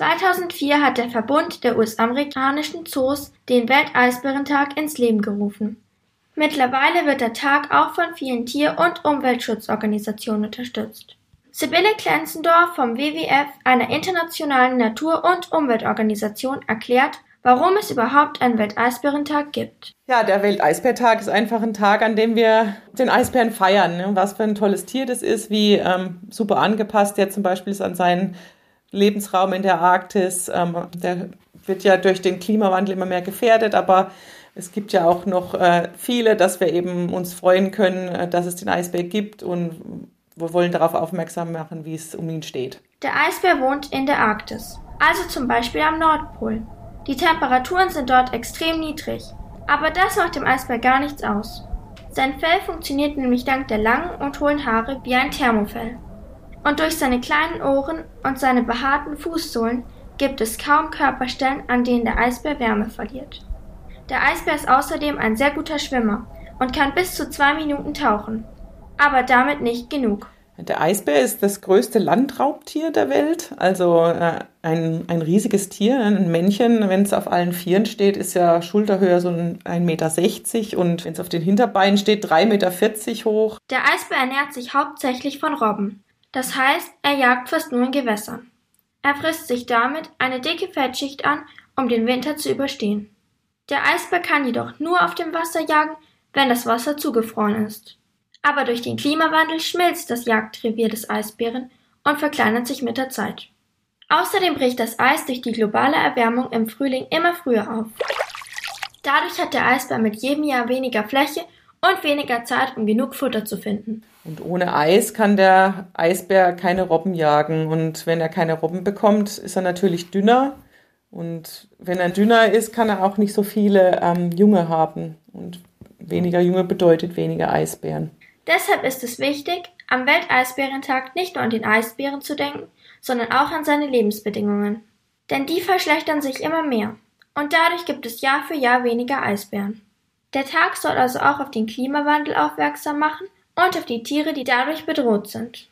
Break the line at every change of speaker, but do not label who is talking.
2004 hat der Verbund der US-amerikanischen Zoos den Welteisbärentag ins Leben gerufen. Mittlerweile wird der Tag auch von vielen Tier- und Umweltschutzorganisationen unterstützt. Sibylle Klenzendorf vom WWF, einer internationalen Natur- und Umweltorganisation, erklärt, warum es überhaupt einen Welteisbärentag gibt.
Ja, der Welteisbärtag ist einfach ein Tag, an dem wir den Eisbären feiern. Ne? Was für ein tolles Tier das ist, wie ähm, super angepasst der zum Beispiel ist an seinen Lebensraum in der Arktis. Ähm, der wird ja durch den Klimawandel immer mehr gefährdet, aber es gibt ja auch noch äh, viele, dass wir eben uns freuen können, äh, dass es den Eisbär gibt und wir wollen darauf aufmerksam machen, wie es um ihn steht.
Der Eisbär wohnt in der Arktis, also zum Beispiel am Nordpol. Die Temperaturen sind dort extrem niedrig, aber das macht dem Eisbär gar nichts aus. Sein Fell funktioniert nämlich dank der langen und hohlen Haare wie ein Thermofell. Und durch seine kleinen Ohren und seine behaarten Fußsohlen gibt es kaum Körperstellen, an denen der Eisbär Wärme verliert. Der Eisbär ist außerdem ein sehr guter Schwimmer und kann bis zu zwei Minuten tauchen. Aber damit nicht genug.
Der Eisbär ist das größte Landraubtier der Welt, also äh, ein, ein riesiges Tier. Ein Männchen, wenn es auf allen Vieren steht, ist ja Schulterhöhe so ein 1,60 Meter und wenn es auf den Hinterbeinen steht, 3,40 Meter hoch.
Der Eisbär ernährt sich hauptsächlich von Robben. Das heißt, er jagt fast nur in Gewässern. Er frisst sich damit eine dicke Fettschicht an, um den Winter zu überstehen. Der Eisbär kann jedoch nur auf dem Wasser jagen, wenn das Wasser zugefroren ist. Aber durch den Klimawandel schmilzt das Jagdrevier des Eisbären und verkleinert sich mit der Zeit. Außerdem bricht das Eis durch die globale Erwärmung im Frühling immer früher auf. Dadurch hat der Eisbär mit jedem Jahr weniger Fläche und weniger Zeit, um genug Futter zu finden.
Und ohne Eis kann der Eisbär keine Robben jagen. Und wenn er keine Robben bekommt, ist er natürlich dünner. Und wenn er dünner ist, kann er auch nicht so viele ähm, Junge haben. Und weniger Junge bedeutet weniger Eisbären.
Deshalb ist es wichtig, am Welteisbärentag nicht nur an den Eisbären zu denken, sondern auch an seine Lebensbedingungen. Denn die verschlechtern sich immer mehr. Und dadurch gibt es Jahr für Jahr weniger Eisbären. Der Tag soll also auch auf den Klimawandel aufmerksam machen und auf die Tiere, die dadurch bedroht sind.